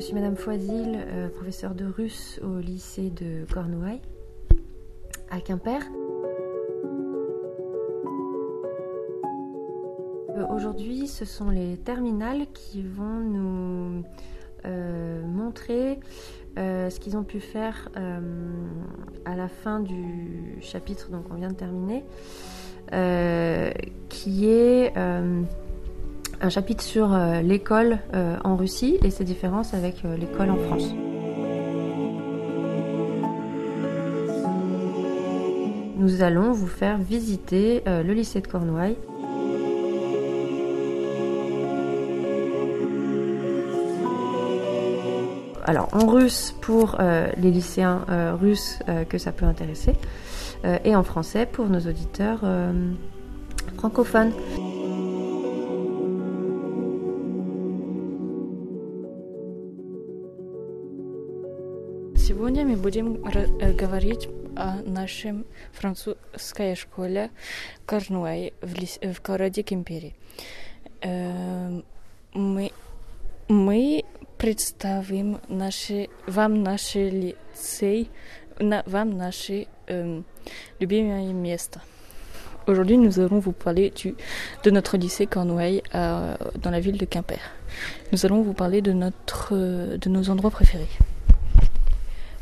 je suis Madame Foisil, euh, professeure de russe au lycée de Cornouailles, à Quimper. Euh, Aujourd'hui, ce sont les terminales qui vont nous euh, montrer ce qu'ils ont pu faire à la fin du chapitre donc on vient de terminer, qui est un chapitre sur euh, l'école euh, en Russie et ses différences avec euh, l'école en France. Nous allons vous faire visiter le lycée de Cornouailles. Alors en russe pour les lycéens russes que ça peut intéresser et en français pour nos auditeurs francophones. Сегодня мы будем ра- э, говорить о нашем французской школе Корнуэй в, лис- э, в городе Кемпери. Эм, Мы, мы представим наши, вам наш лицей, на- вам наши эм, любимые места. Aujourd'hui, nous allons vous parler du, de notre lycée Cornouailles euh, dans la ville de Quimper. Nous allons vous parler de, notre, euh, de nos endroits préférés.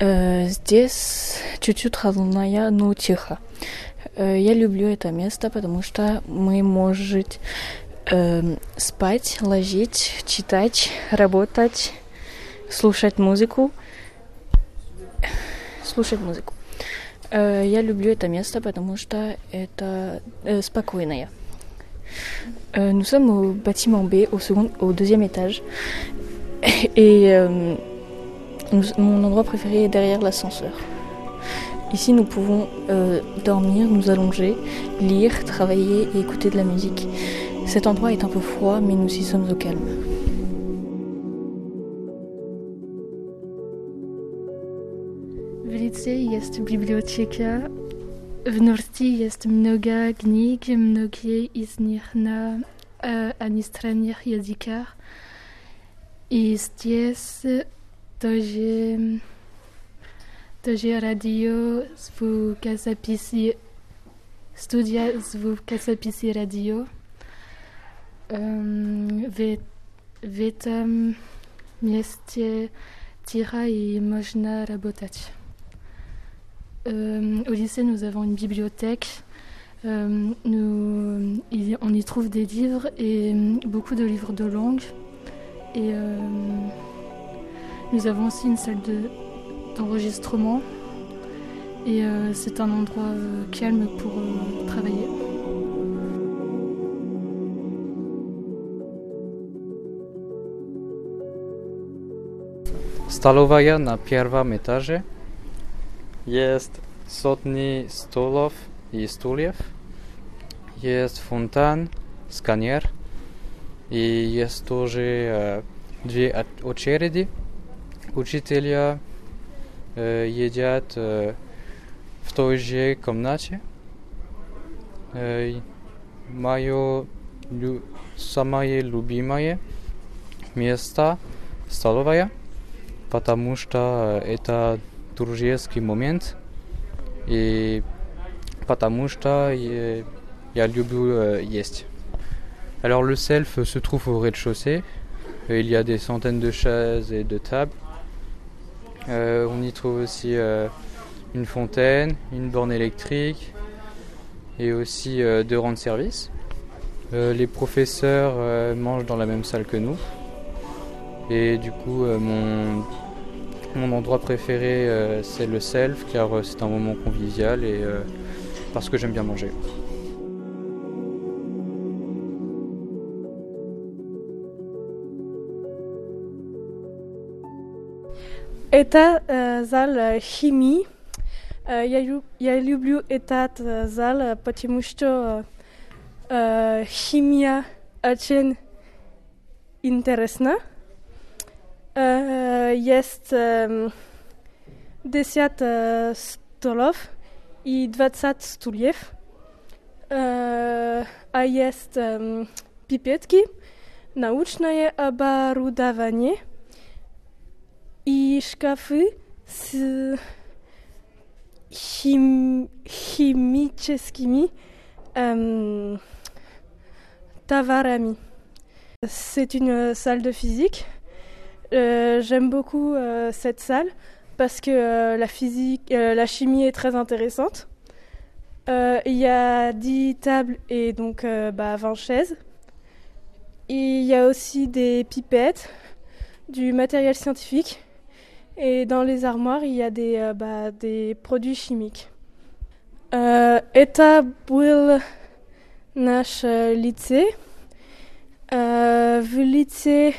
Э, Здесь чуть-чуть холодная, но тихо. Э, Я люблю это место, потому что мы можем э, спать, ложить, читать, работать, слушать музыку. Слушать музыку. Э, Я люблю это место, потому что это спокойное. Nous sommes au bâtiment B, au, second, au deuxième étage. Et euh, mon endroit préféré est derrière l'ascenseur. Ici, nous pouvons euh, dormir, nous allonger, lire, travailler et écouter de la musique. Cet endroit est un peu froid, mais nous y sommes au calme. В лице есть библиотека. В Нурсти есть много книг, многие из них на э, иностранных языках. И здесь toje radio zvu kasapisi studia zvu kasapisi radio vetam miestie tira et mojna rabotach au lycée, nous avons une bibliothèque. On y trouve des livres et beaucoup de livres de langue. nous avons aussi une salle de- d'enregistrement. et euh, c'est un endroit euh, calme pour euh, travailler. Столовая на первом этаже. Есть сотни столов и стульев. Есть фонтан, сканер. И есть тоже э, две от- очереди. Учителя э, едят э, в той же комнате. Э, мое лю- самое любимое место столовая потому что это дружеский момент и потому что э, я люблю euh, есть. Alors le self se trouve au rez-de-chaussée. Euh, Il y a des centaines de chaises et de tables. Euh, on y trouve aussi euh, une fontaine, une borne électrique et aussi euh, deux rangs de service. Les professeurs mangent dans la même salle que nous. Et du coup, mon, mon endroit préféré, c'est le self, car c'est un moment convivial et parce que j'aime bien manger. Это э, зал э, химии. Э, я, лю- я люблю этот э, зал, э, потому что э, химия очень интересна. Э, есть э, 10 э, столов и 20 стульев. Э, а есть э, пипетки, научное оборудование i. C'est une euh, salle de physique. Euh, j'aime beaucoup euh, cette salle parce que la physique, la chimie est très intéressante. Il y a 10 tables et donc bah, 20 chaises. Il y a aussi des pipettes, du matériel scientifique Et dans les armoires, il y a des, euh, bah, des produits chimiques. Euh, это был наш э, лицей. Э, в лице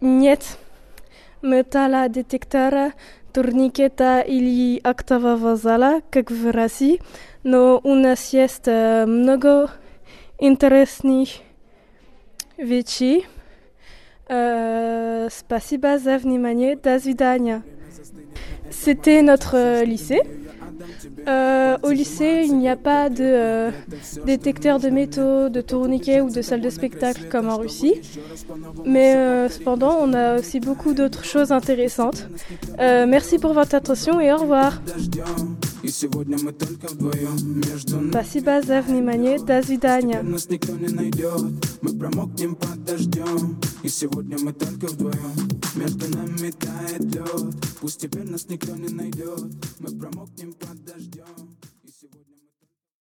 нет металлодетектора, турникета или актового зала, как в России, но у нас есть э, много интересных вещей. Euh, спасибо за внимание. До свидания. C'était notre euh, lycée. Euh, au lycée, il n'y a pas de euh, détecteur de métaux, de tourniquets ou de salle de spectacle comme en Russie. Mais euh, cependant, on a aussi beaucoup d'autres choses intéressantes. Euh, merci pour votre attention et au revoir. И сегодня мы только вдвоем между нами Спасибо за внимание. До свидания. И сегодня мы только вдвоем Между нами тает лед Пусть теперь нас никто не найдет Мы промокнем под дождем